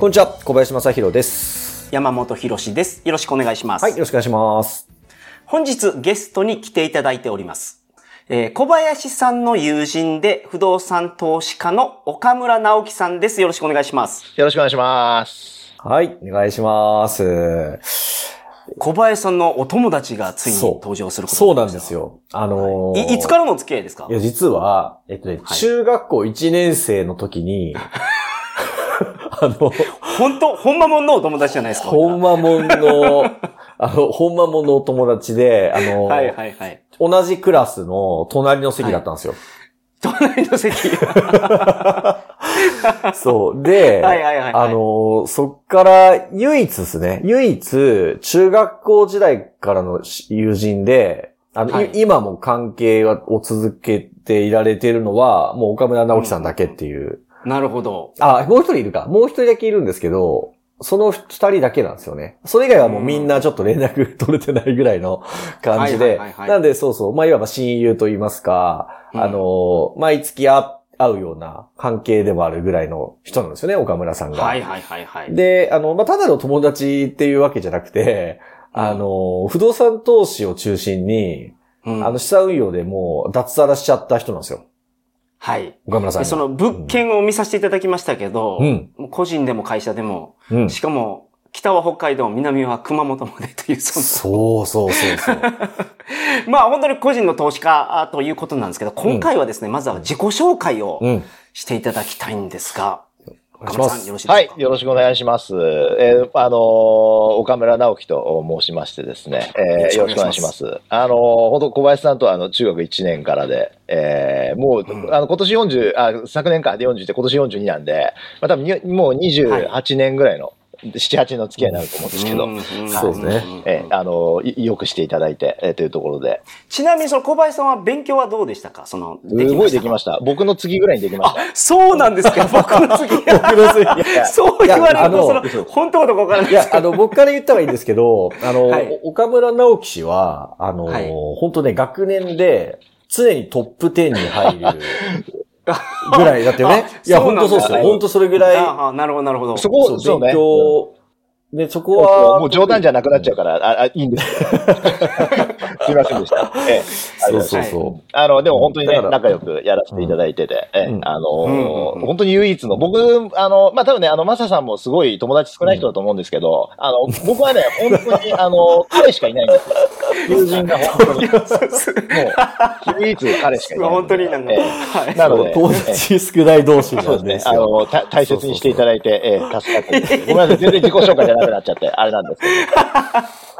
こんにちは、小林正宏です。山本博史です。よろしくお願いします。はい、よろしくお願いします。本日ゲストに来ていただいております。えー小林さんの友人で不動産投資家の岡村直樹さんです。よろしくお願いします。よろしくお願いします。はい、お願いします。小林さんのお友達がついに登場することそうなんですよ。あのーいいつからのお付き合いですか？いや、実は、えっとね、はい中学校1年生の時に、あの、本当ほんまもんのお友達じゃないですか。ほんまもんの、あの、ほんまもんのお友達で、あの、はいはいはい。同じクラスの隣の席だったんですよ。隣の席。そう。で、はいはいはいはいあの、そっから唯一ですね、唯一、中学校時代からの友人で、あの、はいい今も関係を続けていられているのは、もう岡村直樹さんだけっていう。なるほど。あ、もう一人いるか。もう一人だけいるんですけど、その二人だけなんですよね。それ以外はもうみんなちょっと連絡取れてないぐらいの感じでなんでそうそう、まあいわば親友と言いますか、うんあの、毎月会会うような関係でもあるぐらいの人なんですよね、岡村さんが。はいはいはいはい。で、あの、まあ、ただの友達っていうわけじゃなくて、あの、不動産投資を中心に、うんあの、資産運用でもう脱サラしちゃった人なんですよ。はい。岡村さんその物件を見させていただきましたけど、うん個人でも会社でも、うん。しかも、北は北海道、南は熊本までという、そそうそうそうそう。の、まあ本当に個人の投資家ということなんですけど、今回はですね、まずは自己紹介をうん。していただきたいんですが、願いします。はい、よろしくお願いします。えー、あのー、岡村直樹と申しましてですね、えー、よろしくお願いします。あのー、本当小林さんとあの中学1年からで、えー、もう、うん、あの今年40あ昨年かで40で今年42なんで、まあ多分にもう28年ぐらいの、はい七八の付き合いになると思うんですけど、そうですね、えあのよくしていただいて、えというところで。ちなみにその小林さんは勉強はどうでしたか？そのすごいできました。僕の次ぐらいにできました。そうなんですか？僕の次。僕の次。そう言われるとその本当のことかわからないいやあの僕から言ったらいいんですけどあの、岡村直樹氏はあの、本当ね学年で常にトップ10に入る。ぐらいだったよね。あいや、本当そうですよ。本当それぐらい、ああ、なるほど、なるほど。そこ、そ、ううね。強、ね、そこは、もう冗談じゃなくなっちゃうから、あ、あいいんですよ。すいませんでした。ええ、そうそうそあの、でも本当にね仲良くやらせていただいてて、えあの本当に唯一の、僕、あの、まあ、多分ね、あの、マサさんもすごい友達少ない人だと思うんですけど、あの、僕はね、本当に、あの、彼しかいないんですよ。友人が本当に。もう、唯一彼しかいない。本当になんか。なので、友達少ない同士そうですね。あ。の、た大切にしていただいて、ええ助かってます。ごめんなさい。全然自己紹介じゃなくなっちゃって、あれなんですけど。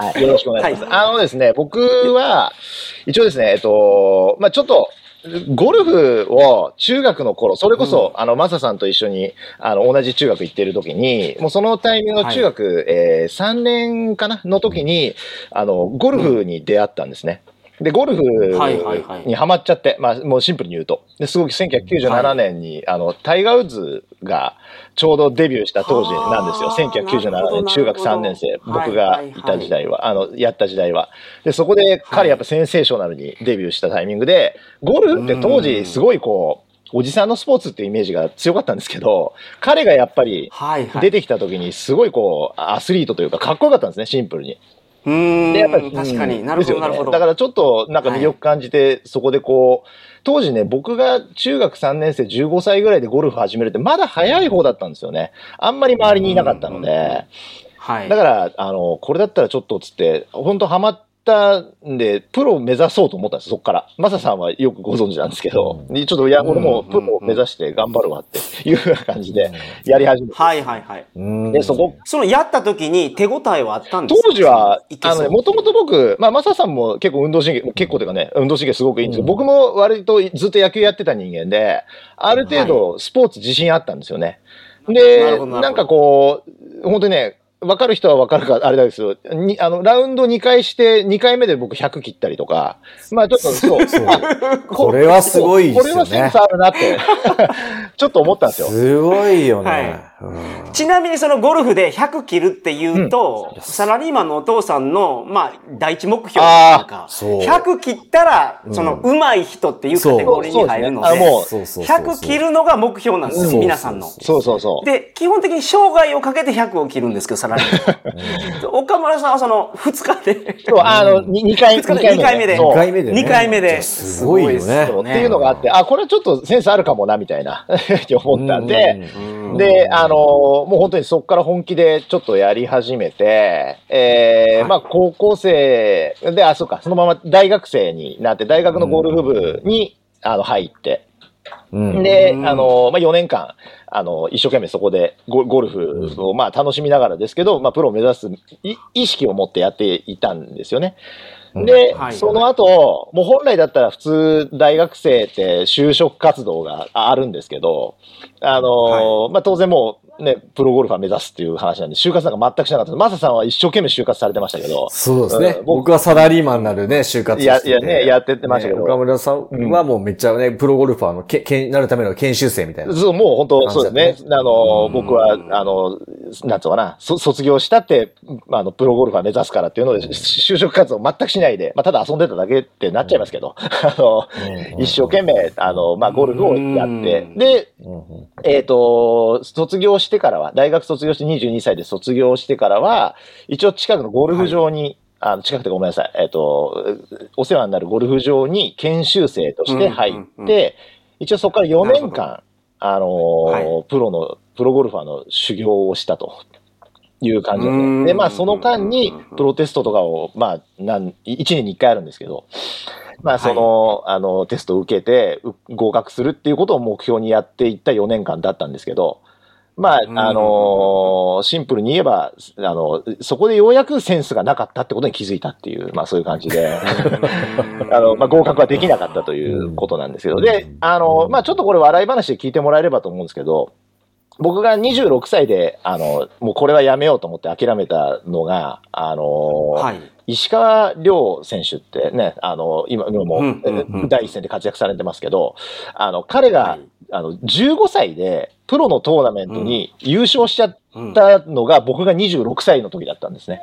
はい。よろしくお願いします。あのですね、僕は、一応ですね、えっと、まあちょっと、ゴルフを中学の頃、それこそ、あの、マサさんと一緒に、あの、同じ中学行ってる時に、もうそのタイミングの中学、えー3年かな？の時に、あの、ゴルフに出会ったんですね。で、ゴルフはいはいはいにハマっちゃって、まあ、もうシンプルに言うと。ですごく1997年に、あの、タイガー・ウッズがちょうどデビューした当時なんですよ。はあなるほ1997ど年、中学3年生、僕がいた時代は、あの、やった時代は。で、そこで彼やっぱセンセーショナルにデビューしたタイミングで、ゴルフって当時すごいこう、おじさんのスポーツっていうイメージが強かったんですけど、彼がやっぱり。出てきた時にすごいこう、アスリートというかかっこよかったんですね、シンプルに。うーん。で、やっぱり、確かになるほど、ねなるほど。だからちょっとなんか魅力感じて、そこでこう、当時ね、僕が中学3年生15歳ぐらいでゴルフ始めるってまだ早い方だったんですよね。あんまり周りにいなかったので。はい。だから、あの、これだったらちょっとつって、本当ハマったんで、プロを目指そうと思ったんです、そこから。マサさんはよくご存知なんですけど、ちょっと、いや、俺もプロを目指して頑張るわっていうような感じでやり始めて。はいはいはい。うん。で、そこそのやった時に手応えはあったんですか？当時は、いけそう。あのね、もともと僕、まあ、マサさんも結構運動神経、結構というかね、運動神経すごくいいんですけど、うん。僕も割とずっと野球やってた人間で、ある程度スポーツ自信あったんですよね。なでななんかこう、本当にね、分かる人は分かるか、あれなんですよ。にあの、ラウンド2回して、2回目で僕100切ったりとか、まあちょっとそう。そうあこれはすごいですよねこれはセンスあるなって、ちょっと思ったんですよ。すごいよね。はいうんちなみにそのゴルフで100切るっていうと、サラリーマンのお父さんの、まあ、第一目標なんか、そう。100切ったら、その、上手い人っていうカテゴリーに入るので、そうそうですねあもうそうそうそうそう。100切るのが目標なんですよ、うん。皆さんの。そうそうそう。で、基本的に生涯をかけて100を切るんですけど、サラリーマン。岡村さんはその、2日で、そう、あの、2回、二日で。二二回目で。そう。2回目でね。二回目で。すごいよね。っていうのがあって、あ、これちょっとセンスあるかもな、みたいな、って思ったんで、うん。で、あのもう本当にそこから本気でちょっとやり始めて、えーはい。まあ高校生で、あ、そうか、そのまま大学生になって、大学のゴルフ部に、あの入って、うん。で、うんあのまあ4年間、あの、一生懸命そこでゴゴルフを、まあ楽しみながらですけど、まあプロを目指すい意識を持ってやっていたんですよね。で、はい。その後、もう本来だったら普通大学生って就職活動があるんですけど、あのまあ当然もうね、プロゴルファー目指すっていう話なんで、就活なんか全くしなかった。マサさんは一生懸命就活されてましたけど、そうですね。うん。僕僕はサラリーマンになるね、就活をしてて。いやいやねやってってましたけど。ね岡村さんはもうめっちゃね、プロゴルファーのけ、けなるための研修生みたいな。そう、もう本当、そうですね。あの、うん。僕は、あの、なんつうのかな、そ卒業したって、あの、プロゴルファー目指すからっていうので、就職活動全くしないで、まあ、ただ遊んでただけってなっちゃいますけど、あの、一生懸命、あの、まあ、ゴルフをやって。うん、で、えっ、と、卒業してからは、大学卒業して22歳で卒業してからは、一応近くのゴルフ場に、あの近くてごめんなさい、えっ、と、お世話になるゴルフ場に研修生として入って、うんうんうん。一応そこから4年間、あのーはプロの、プロゴルファーの修行をしたと。いう感じで。で、まあ、その間に、プロテストとかを、まあ、なん、1年に1回あるんですけど、まあ、その、あの、テストを受けて、う合格するっていうことを目標にやっていった4年間だったんですけど、まあ、うんあのシンプルに言えば、あの、そこでようやくセンスがなかったってことに気づいたっていう、まあ、そういう感じで、あの、まあ、合格はできなかったということなんですけど、で、あの、まあ、ちょっとこれ笑い話で聞いてもらえればと思うんですけど、僕が26歳で、あの、もうこれはやめようと思って諦めたのが、あの、はい。石川遼選手ってね、あの、今、今も第一線で活躍されてますけど、あの、彼が、はいあの、15歳でプロのトーナメントに優勝しちゃっうんたのが僕が26歳の時だったんですね。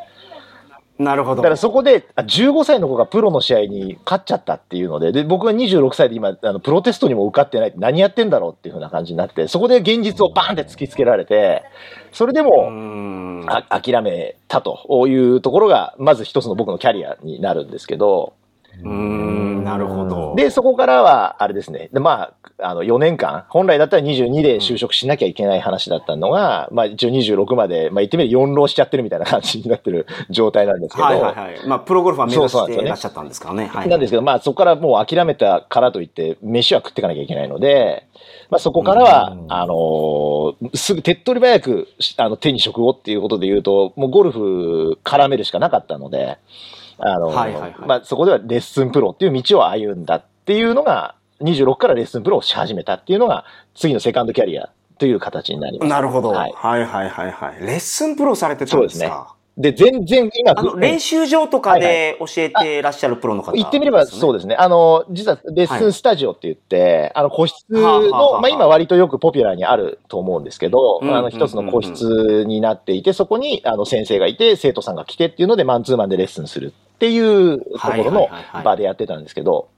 なるほど。だからそこで、あ15歳の子がプロの試合に勝っちゃったっていうので、で、僕が26歳で今、あの、プロテストにも受かってないって何やってんだろうっていう風な感じになって、そこで現実をバーンって突きつけられて、それでうも、んあ諦めたというところが、まず一つの僕のキャリアになるんですけど、うん、なるほど。で、そこからは、あれですね。で、まあ、あの、4年間、本来だったら22で就職しなきゃいけない話だったのが、まあ、一応26まで、まあ、言ってみれば4浪しちゃってるみたいな感じになってる 状態なんですけど、はいはいはい。まあ、プロゴルファー目指していらっしゃったんですからね。はい。なんですけど、まあ、そこからもう諦めたからといって、飯は食っていかなきゃいけないので、まあ、そこからは、うんあのーすぐ手っ取り早く、しあの、手に職をっていうことで言うと、もうゴルフ絡めるしかなかったので、あのーはいはいはい。まあ、そこではレッスンプロっていう道を歩んだっていうのが、26からレッスンプロをし始めたっていうのが、次のセカンドキャリアという形になります。なるほど。ははいいはいはいはい。レッスンプロされてたんですか？で、全然今、あの、練習場とかで教えてらっしゃるプロの方、言ってみればそうですね。あの、実はレッスンスタジオって言って、あの個室はあはあはの、あ。まあ今割とよくポピュラーにあると思うんですけど、うんあの一つの個室になっていて、そこにあの先生がいて、生徒さんが来てっていうのでマンツーマンでレッスンするっていうところはいの場でやってたんですけど、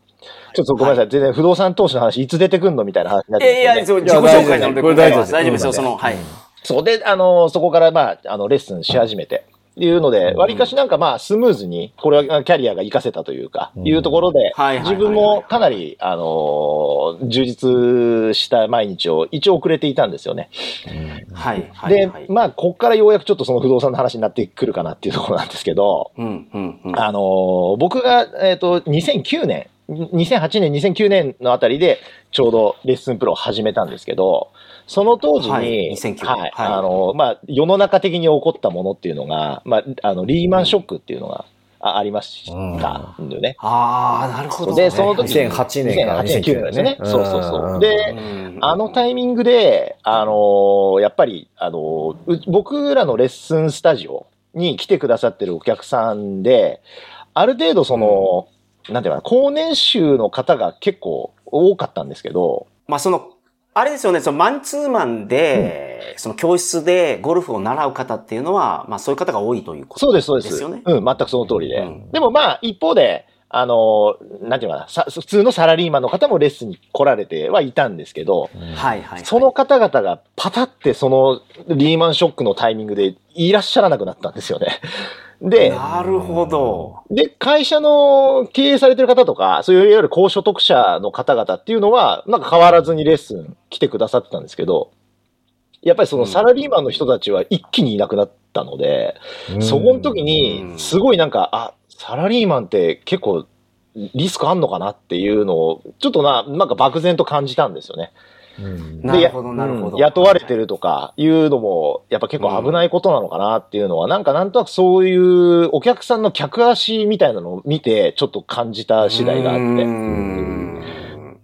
ちょっとごめんなさい、全然不動産投資の話いつ出てくんのみたいな話になってえいや、そう自己紹介なので、これ大丈夫です大丈夫ですよ、その、はい。そうで、あの、そこからまあ、あの、レッスンし始めて。いうので、割かしなんかまあ、スムーズに、これはキャリアが活かせたというか、うんいうところで自分もかなり、あの、充実した毎日を一応遅れていたんですよね。はい、はい。ではい、まあ、こっからようやくちょっとその不動産の話になってくるかなっていうところなんですけど。あの、僕が、えっ、と、2009年、2008年、2009年のあたりで、ちょうどレッスンプロを始めたんですけど、その当時に、はい2009はい、はいあの、まあ、世の中的に起こったものっていうのが、まあ、あの、リーマンショックっていうのがあありましたんだよね。ああ、なるほど、ね。で、その時に。2008年から2008年、9年ですね。そうそうそうう。んで、うんあのタイミングで、あのーやっぱり、あのーう僕らのレッスンスタジオに来てくださってるお客さんで、ある程度その、なんていうかな、高年収の方が結構多かったんですけど、まあその、あれですよね、そのマンツーマンで、その教室でゴルフを習う方っていうのは、まあそういう方が多いということそうです、そうです。ですよね。うん、全くその通りで。うんでもまあ、一方で、あのーなんていうかな、さ普通のサラリーマンの方もレッスンに来られてはいたんですけど、はいはいはい。その方々がパタってそのリーマンショックのタイミングでいらっしゃらなくなったんですよね。で、なるほど。で、会社の経営されてる方とか、そういういわゆる高所得者の方々っていうのは、なんか変わらずにレッスン来てくださってたんですけど、やっぱりそのサラリーマンの人たちは一気にいなくなったので、そこの時に、すごいなんか、あ、サラリーマンって結構リスクあんのかなっていうのを、ちょっとな、なんか漠然と感じたんですよね。うんなるほど、なるほど。うん雇われてるとかいうのも、やっぱ結構危ないことなのかなっていうのは、なんかなんとなくそういうお客さんの客足みたいなのを見て、ちょっと感じた次第があって。うーん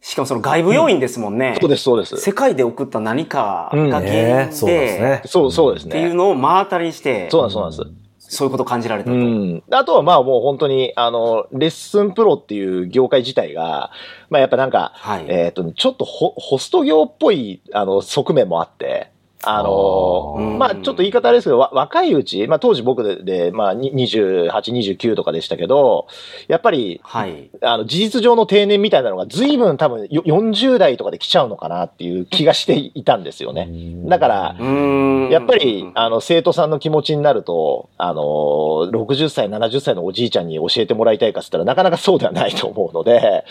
しかもその外部要因ですもんね。そうです、そうです。世界で送った何かが原因ねそうですで、ね。そう、そうですっていうね。のを目当たりにして、そうなんです、そうなんです。そういうことを感じられたと。うん。あとはまあもう本当に、あの、レッスンプロっていう業界自体が、まあやっぱなんか、はい。えっ、とね、ちょっとホホスト業っぽい、あの、側面もあって、あのまあちょっと言い方あれですけど、わ若いうち、まあ当時僕で、でまあに28、29とかでしたけど、やっぱり、はい。あの、事実上の定年みたいなのが随分多分よ40代とかで来ちゃうのかなっていう気がしていたんですよね。だからやっぱり、あの、生徒さんの気持ちになると、あの、60歳、70歳のおじいちゃんに教えてもらいたいかっつったら、なかなかそうではないと思うので、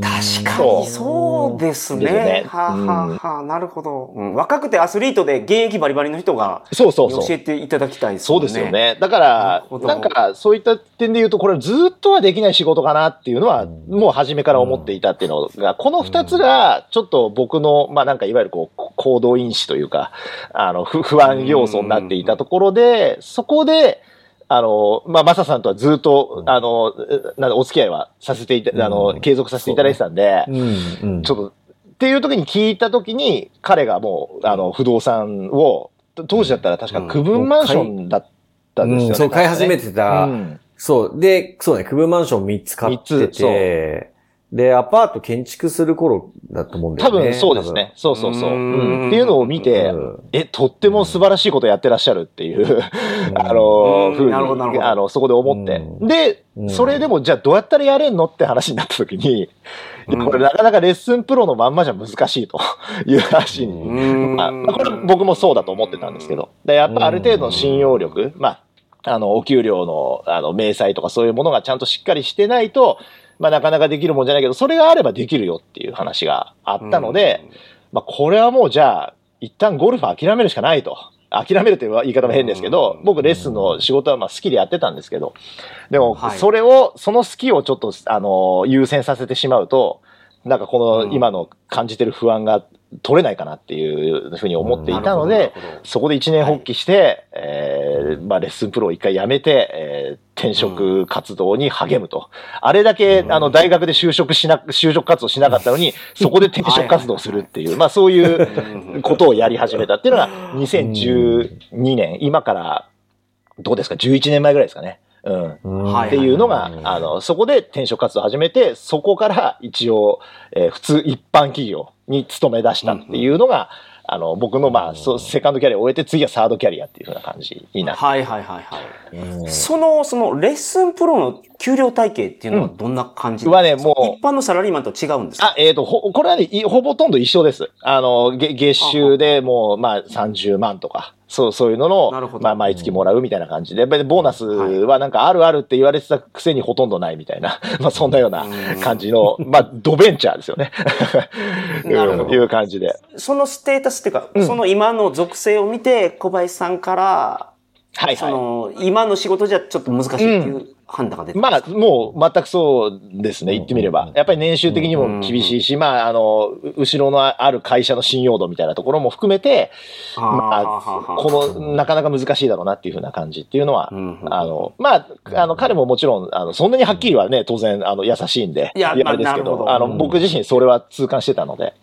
確かにそう。ですね。はあ、はあはあ、なるほど、うん。若くてアスリートで現役バリバリの人がそうそう。教えていただきたいですそう。ですよね。だからなんか、そういった点で言うと、これずっとはできない仕事かなっていうのは、もう初めから思っていたっていうのが、この二つが、ちょっと僕の、まあなんかいわゆるこう、行動因子というか、あの、不不安要素になっていたところで、そこで、あの、まあ、マサさんとはずっと、あの、なんだお付き合いはさせていた、あの、継続させていただいてたんで、ちょっと、っていう時に聞いた時に、彼がもう、あの、不動産を、当時だったら確か区分マンションだったんですよね。うんそう、買い始めててた。そう。で、そうね、区分マンション3つ買ってて、で、アパート建築する頃だと思うんだよね。多分そうですね。そうそうそう。ううん。んっていうのを見て、うん。え、とっても素晴らしいことやってらっしゃるっていう、あのうん。ふうになるほどなるほど。あの、そこで思って。うん。でう、ん。それでも、じゃあどうやったらやれんのって話になった時に、これなかなかレッスンプロのまんまじゃ難しいという話に。まあこれ僕もそうだと思ってたんですけど。でやっぱある程度の信用力、まあ、あの、お給料の、あの、明細とかそういうものがちゃんとしっかりしてないと、まあ、なかなかできるもんじゃないけど、それがあればできるよっていう話があったので、まあ、これはもうじゃあ、一旦ゴルフ諦めるしかないと。諦めるという言い方も変ですけど、僕レッスンの仕事はまあ好きでやってたんですけど、でもはい、それを、その好きをちょっと、あの、優先させてしまうと、なんかこの今の感じてる不安が取れないかなっていうふうに思っていたので、なるほどなるほど。そこで一年発起して、えーまあレッスンプロを一回辞めて、えー転職活動に励むと。あれだけ、あの、大学で就職しな、就職活動しなかったのに、そこで転職活動するっていう、まあそういうことをやり始めたっていうのが、2012年、今から、どうですか、11年前ぐらいですかね。うん。っていうのが、あの、そこで転職活動を始めて、そこから一応、えー普通一般企業に勤め出したっていうのが、あの、僕の、まあ、そうセカンドキャリアを終えて、次はサードキャリアっていうふうな感じになって。はいはいはいはい。その、その、レッスンプロの給料体系っていうのはどんな感じ？はねもう。一般のサラリーマンと違うんですか？あ、えっ、と、ほ、これはね、いほぼとんど一緒です。あの、げ月収でもう、まあ、30万とか、そう、そういうのの、まあ、毎月もらうみたいな感じで、でボーナスはなんかあるあるって言われてたくせにほとんどないみたいな、まあ、そんなような感じの、まあ、ドベンチャーですよね。なるほど。いう感じで。そのステータスっていうか、その今の属性を見て、小林さんから、はいはい。その、今の仕事じゃちょっと難しいっていう判断が出てまあ、もう全くそうですね、言ってみれば。やっぱり年収的にも厳しいし、まあ、あの、う後ろのある会社の信用度みたいなところも含めて、まあ、この、なかなか難しいだろうなっていうふうな感じっていうのは、うんあの、まあ、あの、彼ももちろん、あの、そんなにはっきりはね、当然、あの、優しいんで、いやあれですけど。あの、僕自身それは痛感してたので、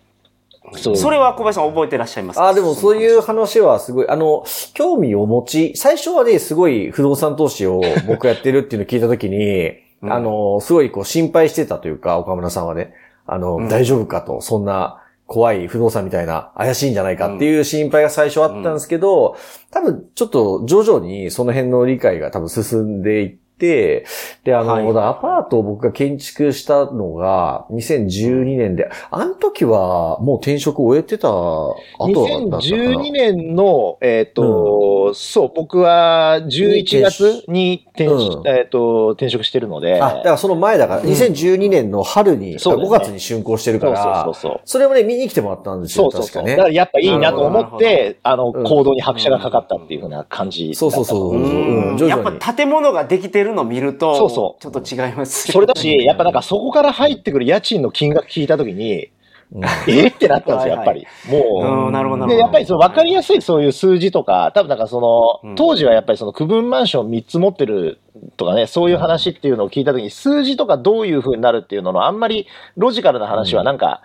そう。それは小林さん覚えてらっしゃいますか？あ、でもそういう話はすごい、あの、興味を持ち、最初はね、すごい不動産投資を僕やってるっていうのを聞いたときに、うん。あの、すごいこう心配してたというか、岡村さんはね、あの、うん。大丈夫かと、そんな怖い不動産みたいな怪しいんじゃないかっていう心配が最初あったんですけど、多分ちょっと徐々にその辺の理解が多分進んでいって、で、あの、はいアパートを僕が建築したのが2012年で、あの時はもう転職終えてた後だったか？な。2012年の、えっ、と、そう、僕は11月に転,、うん。えっと転職してるので、あ、だからその前だから、2012年の春に、そうだね。5月に竣工してるかそうそうら、そうそう。それをね、見に来てもらったんですよ、そうそうそう。確かね。だか。らやっぱいいなと思って、あの、うん。行動に拍車がかかったっていうふうな感じそうそうそうう。うん。徐々に。やっぱ建物ができてるの見ると、そうそう。ちょっと違いますよそれだし、やっぱなんかそこから入ってくる家賃の金額聞いたときに、うん えってなったんですよ、やっぱり。もうん、なるほど。で、るほど。やっぱりその分かりやすいそういう数字とか、多分なんかその、うん当時はやっぱりその区分マンション3つ持ってるとかね、そういう話っていうのを聞いたときに、数字とかどういう風になるっていうのの、あんまりロジカルな話はなんか、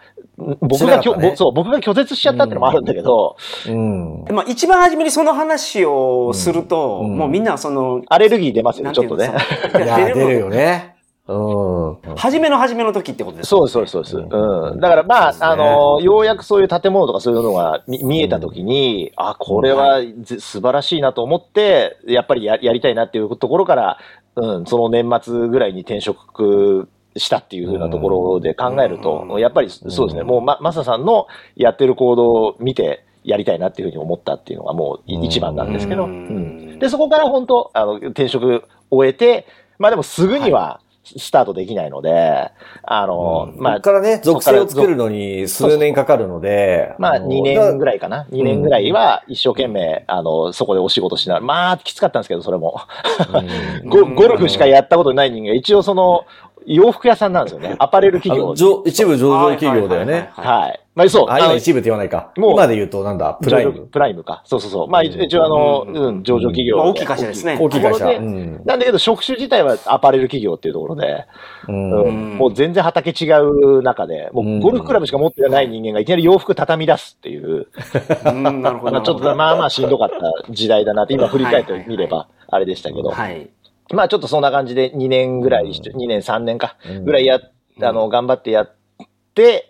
僕がきょ、ねぼそう、僕が拒絶しちゃったっていうのもあるんだけど、うん。まあ、一番初めにその話をすると、うんもうみんなその、アレルギー出ますよね、ちょっとね。出るよね。ね。うん。初めの初めの時ってことですそうです、そうです、そう。です。うん。だからまあ、ね。あの、ようやくそういう建物とかそういうのが見見えたときに、あ、これはぜ素晴らしいなと思って、やっぱりややりたいなっていうところから、うん、その年末ぐらいに転職したっていうふうなところで考えると、うん。やっぱりそうですね、うん。もうま、マサさんのやってる行動を見て、やりたいなっていうふうに思ったっていうのがもう一番なんですけど、ううんん。で、そこから本当、あの、転職終えて、まあでもすぐにはスタートできないので、あの、まあここ、からね、属性を作るのに数年かかるので、まあ、の2年ぐらいかな。2年ぐらいは一生懸命、あの、そこでお仕事しながら、まあ、きつかったんですけど、それも。うんゴゴルフしかやったことない人間が、一応その、洋服屋さんなんですよね。アパレルあ企業一部上場企業だよね。はい。まあ、そう。あ、あの今一部って言わないか。もう今で言うとなんだ、プライム。プライムか。そうそうそう。まあ、一一応あの、うんうん、上場企業で。まあ大きい会社ですね大きい会社。なんだけど、職種自体はアパレル企業っていうところで、うんうんもう全然畑違う中で、もうゴルフクラブしか持ってない人間がいきなり洋服畳み出すっていう、うんなるほど。まあちょっとまあまあしんどかった時代だなって、今振り返ってみれば、あれでしたけど、はい。まあちょっとそんな感じで2年ぐらい、2年3年かうん、ぐらいやあの、頑張ってやって、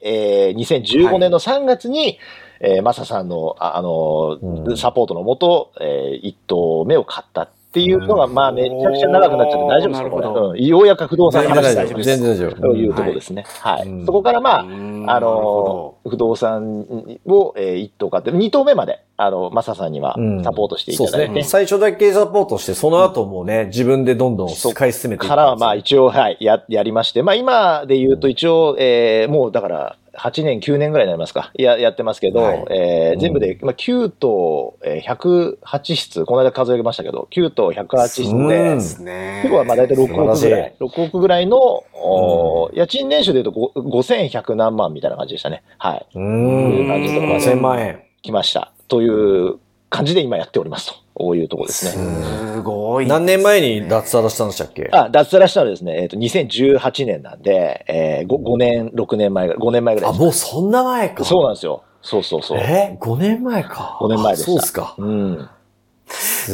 えー、2015年の3月に、えーマサさんの、ああの、うん。サポートのもと、えー、1棟目を買ったっていうのが、まあめちゃくちゃ長くなっちゃって大丈夫ですか？これ。うん。ようやく不動産。の話大丈夫です。全然大丈夫。というところですね。はい。うんそこからまあ、うんあの、不動産を、えー、一棟買って、二棟目まで、あの、マサさんにはうんサポートしていそうただいて、ですね。最初だけサポートして、その後もね、自分でどんどん買い進めていからはまあ一応、はい、や、やりまして、まあ今で言うと一応、えー、もうだから、8年、9年ぐらいになりますか。や、やってますけど、はいえー全部で、まあ、9棟、えー、108室、この間数えましたけど、9棟108室うんで、ですね。結構はまあ大体6億ぐらい、6億ぐらいの、おー家賃年収で言うとご5100何万みたいな感じでしたね。はい。うーん。感じとかまあ1000万円。来ました。という感じで今やっておりますと。こういうところですね。すごい。何年前に脱サラしたんでしたっけ？あ、脱サラしたのはですね、えっ、と、2018年なんで、えー、5, 5年、6年前ぐらい、5年前ぐらいあ、ですもうそんな前か。そうなんですよ。そうそうそう。え ?5 年前か。5年前でしたあそうですか。うん。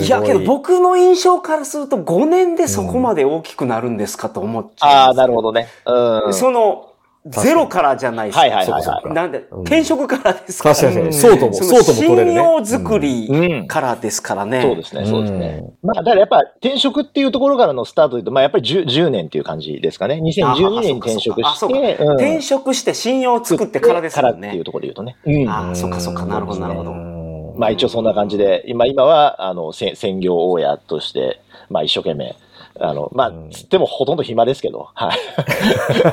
いや、けど僕の印象からすると5年でそこまで大きくなるんですかと思っちゃう。ああ、なるほどね。うん。その、ゼロからじゃないですか。はいはいはいはいなんで、うん転職からですから。確かにうんそうとも、そうとも取れるね。信用作うりん。からですからね。そうですね、そうですね。うまあ、だからやっぱ転職っていうところからのスタートで言うと、まあやっぱり 10, 10年っていう感じですかね。2012年に転職して、うん転職して信用を作ってからですよねからっていう。ところで言うとね。うん。ああ、そっかそっか、なるほどなるほど。どまあ一応そんな感じで、今、今は、あの、せ専業大家として、まあ一生懸命、あの、まあうん、つってもほとんど暇ですけど、はい。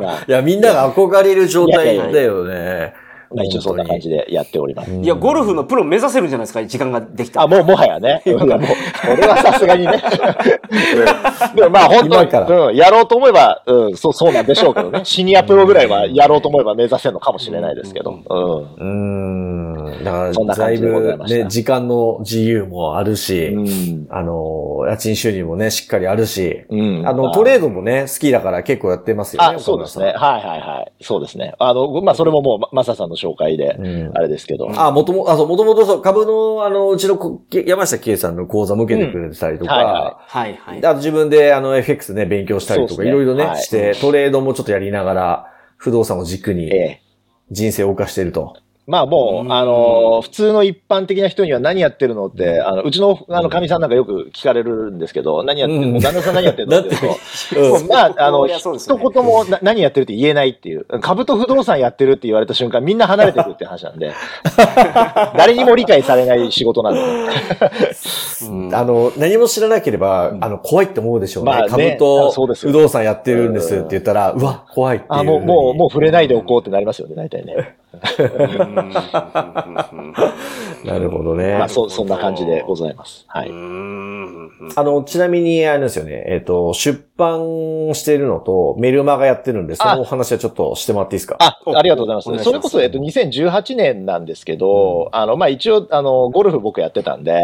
まあいや、みんなが憧れる状態だよね。まあ一応そんな感じでやっております。いや、ゴルフのプロ目指せるんじゃないですか、時間ができたら。あ、もうもはやね。いやもう、俺はさすがにね。うんでもまあ本当今からうん、やろうと思えば、うん、そう、そうなんでしょうけどね。シニアプロぐらいはやろうと思えば目指せるのかもしれないですけど。うん。うーん。だから、そんな感じでごだいぶざいましたね、時間の自由もあるし、うん。あの、家賃収入もね、しっかりあるし、うん。あの、トレードもね、好きだから結構やってますよね。あ、そうですね。岡はいはいはい。そうですね。あの、まあ、それももう、まマサさんの紹介で、あれですけど。あ、もとも、あ、そう、もともとそう、株の、あの、うちのこ山下圭さんの講座向けてくれてたりとか、うんはいははいはい。あと自分で、あの、FX ね、勉強したりとか、ねいろいろね、はいして、トレードもちょっとやりながら、不動産を軸にええ。人生を謳歌していると。まあもう、うん。あの、普通の一般的な人には何やってるのって、あの、うちの、あの、神さんなんかよく聞かれるんですけど、何やってるうん。の旦那さん何やってるの？って言うまあ、あの、一言もな何やってるって言えないっていう。株と不動産やってるって言われた瞬間、みんな離れてくって話なんで、誰にも理解されない仕事なんで。うん。あの、何も知らなければ、あの、怖いって思うでしょうね。まあね株とそうですよ。不動産やってるんですって言ったら、うわ、怖いっていう。あ、もう、もう、もう触れないでおこうってなりますよね、大体ね。なるほどね。まあ、そ、そんな感じでございます。はい。うん。あの、ちなみに、あれですよね、えっ、と、出版してるのと、メルマガやってるんで、そのお話はちょっとしてもらっていいですか？あ、ありがとうございます。ます。それこそ、えっと、2018年なんですけど、あの、まあ、一応、あの、ゴルフ僕やってたんで、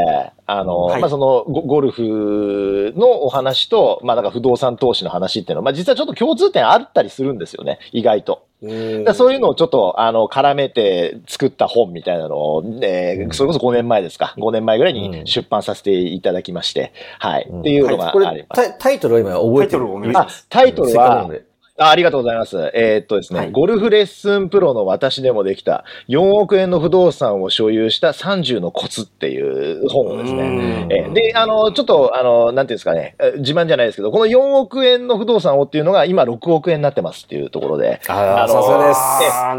あの、はい。まあ、そのゴ、ゴルフのお話と、まあ、なんか不動産投資の話っていうのは、まあ、実はちょっと共通点あったりするんですよね、意外と。そういうのをちょっと、あの、絡めて作った本みたいなのを、えーそれこそ5年前ですか。5年前ぐらいに出版させていただきまして、はい。うん。っていうのがこれあります。タイ、タイトルは今覚えてるタイトルをお願いしまあ、タイトルはあありがとうございます。えーっとですね、はい。ゴルフレッスンプロの私でもできた4億円の不動産を所有した30のコツっていう本をですね。ねえーで、あの、ちょっと、あの、なんていうんですかね、え自慢じゃないですけど、この4億円の不動産をっていうのが今6億円になってますっていうところで、ああ、のさすがです。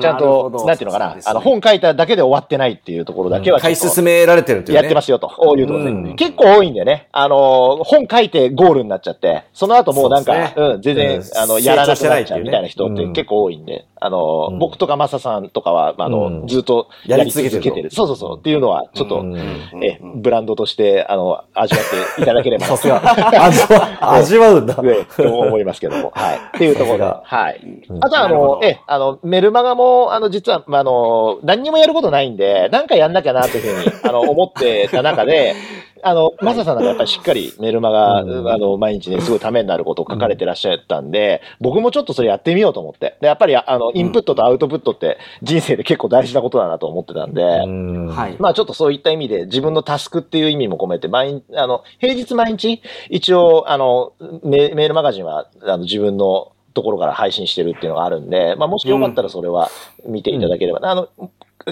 ちゃんと、なんていうのかな、ね。あの、本書いただけで終わってないっていうところだけは買い進められてるっていうね。やってますよというところで、うん。結構多いんでね、あの、本書いてゴールになっちゃって、その後もうなんか、そうね。うん、全然、うん。あの、やらなくしてないっていうね。みたいな人って結構多いんで、あの、うん僕とかマサさんとかは、あの、うんずっとややりり続けてる続けてる。そうそうそう。っていうのは、ちょっと、うんえ、ブランドとして、あの、味わっていただければ。さすが。味わ、味わうんだ。ね、と思いますけども。はい。っていうところで。さはい。うんあとは、あのえ、あの、メルマガも、あの、実は、まああの、何にもやることないんで、なんかやんなきゃな、というふうに、あの、思ってた中で、あの、マサさんなんかやっぱりしっかりメルマガ、うんあの、毎日ね、すごいためになることを書かれてらっしゃったんで、僕もちょっとそれやってみようと思って。で、やっぱり、あの、インプットとアウトプットって人生で結構大事なことだなと思ってたんで、うん。はい。まあちょっとそういった意味で自分のタスクっていう意味も込めて、毎日、あの、平日毎日、一応、あの、メメールマガジンは、あの、自分のところから配信してるっていうのがあるんで、まあもしよかったらそれは見ていただければ、あの、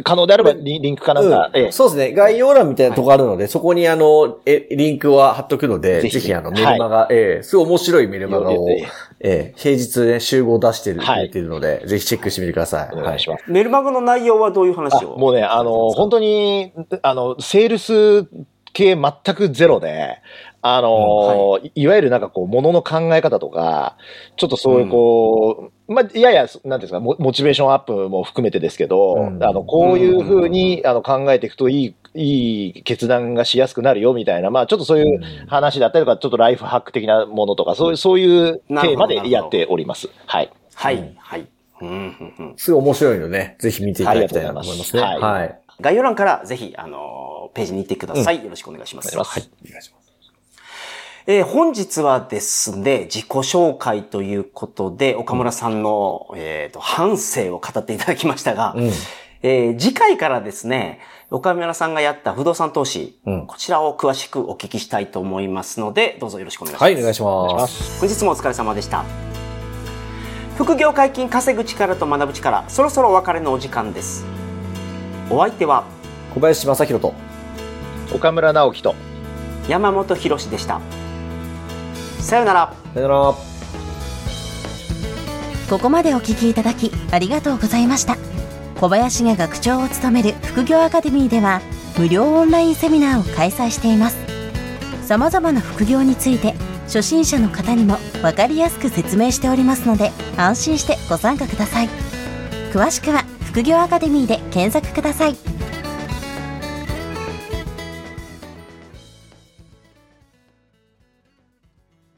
可能であればリリンクかなんか、ええ。うんそうですね。概要欄みたいなとこあるので、そこにあの、え、リンクは貼っとくので、ぜひ。ぜひあの、メルマガ、ええすごい面白いメルマガを、ええええ平日ね、集合出してる、はい。てるので、ぜひチェックしてみてください。お願いします。メルマガの内容はどういう話をあもうね、あの、本当に、あの、セールス系全くゼロで、あの、い。いわゆるなんかこう、ものの考え方とか、ちょっとそういうこう、まあ、やや、なんていうんですか、モモチベーションアップも含めてですけど、うん。あの、こういうふうに、あの、考えていくといい、いい決断がしやすくなるよみたいな、まあ、ちょっとそういう話だったりとか、ちょっとライフハック的なものとか、そういう、そういうテーマでやっております。はい。はい、はい。うん。うん。うん。すごい面白いのでね、ぜひ見ていただきたいなと思いますね。ありがとうござい。はい。概要欄からぜひ、あの、ページに行ってください。よろしくお願いします。お願いしますお願いします。えー本日はですね、自己紹介ということで、岡村さんの、えーと半生を語っていただきましたが、うん。えー次回からですね、岡村さんがやった不動産投資、うんこちらを詳しくお聞きしたいと思いますので、どうぞよろしくお願いします。はい、お願いしま。す。本日もお疲れ様でした。副業解禁稼ぐ力と学ぶ力、そろそろお別れのお時間です。お相手は小林正宏と、岡村直樹と、山本博史でした。さよなら。さよなら。ここまでお聞きいただきありがとうございました小林が学長を務める副業アカデミーでは無料オンラインセミナーを開催しています様々な副業について初心者の方にも分かりやすく説明しておりますので安心してご参加ください詳しくは副業アカデミーで検索ください。